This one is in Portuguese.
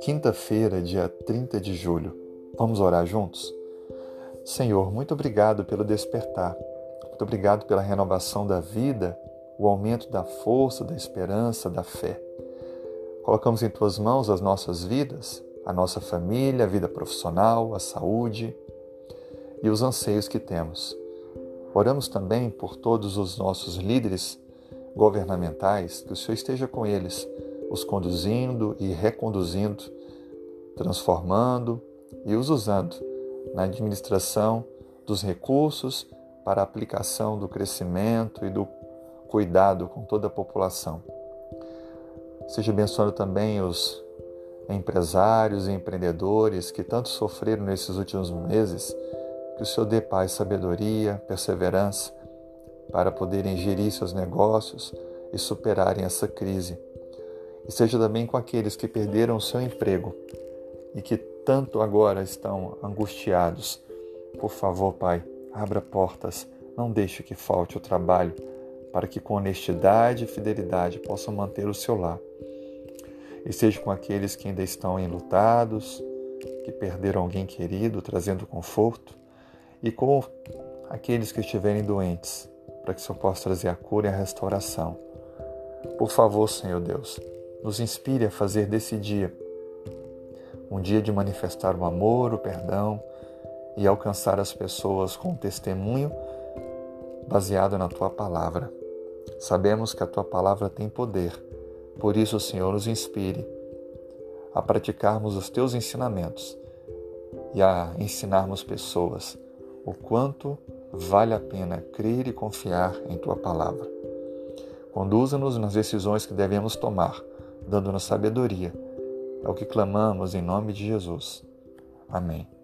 Quinta-feira, dia 30 de julho. Vamos orar juntos? Senhor, muito obrigado pelo despertar. Muito obrigado pela renovação da vida, o aumento da força, da esperança, da fé. Colocamos em tuas mãos as nossas vidas, a nossa família, a vida profissional, a saúde e os anseios que temos. Oramos também por todos os nossos líderes governamentais, que o Senhor esteja com eles, os conduzindo e reconduzindo, transformando e os usando na administração dos recursos para a aplicação do crescimento e do cuidado com toda a população. Seja abençoando também os empresários e empreendedores que tanto sofreram nesses últimos meses, que o Senhor dê paz, sabedoria, perseverança para poderem gerir seus negócios e superarem essa crise. E seja também com aqueles que perderam o seu emprego e que tanto agora estão angustiados. Por favor, Pai, abra portas, não deixe que falte o trabalho, para que com honestidade e fidelidade possam manter o seu lar. E seja com aqueles que ainda estão enlutados, que perderam alguém querido, trazendo conforto, e com aqueles que estiverem doentes, para que o Senhor possa trazer a cura e a restauração. Por favor, Senhor Deus, nos inspire a fazer desse dia um dia de manifestar o amor, o perdão e alcançar as pessoas com um testemunho baseado na tua palavra. Sabemos que a tua palavra tem poder, por isso, Senhor, nos inspire a praticarmos os teus ensinamentos e a ensinarmos pessoas o quanto vale a pena crer e confiar em tua palavra. Conduza-nos nas decisões que devemos tomar, dando-nos sabedoria. É o que clamamos em nome de Jesus. Amém.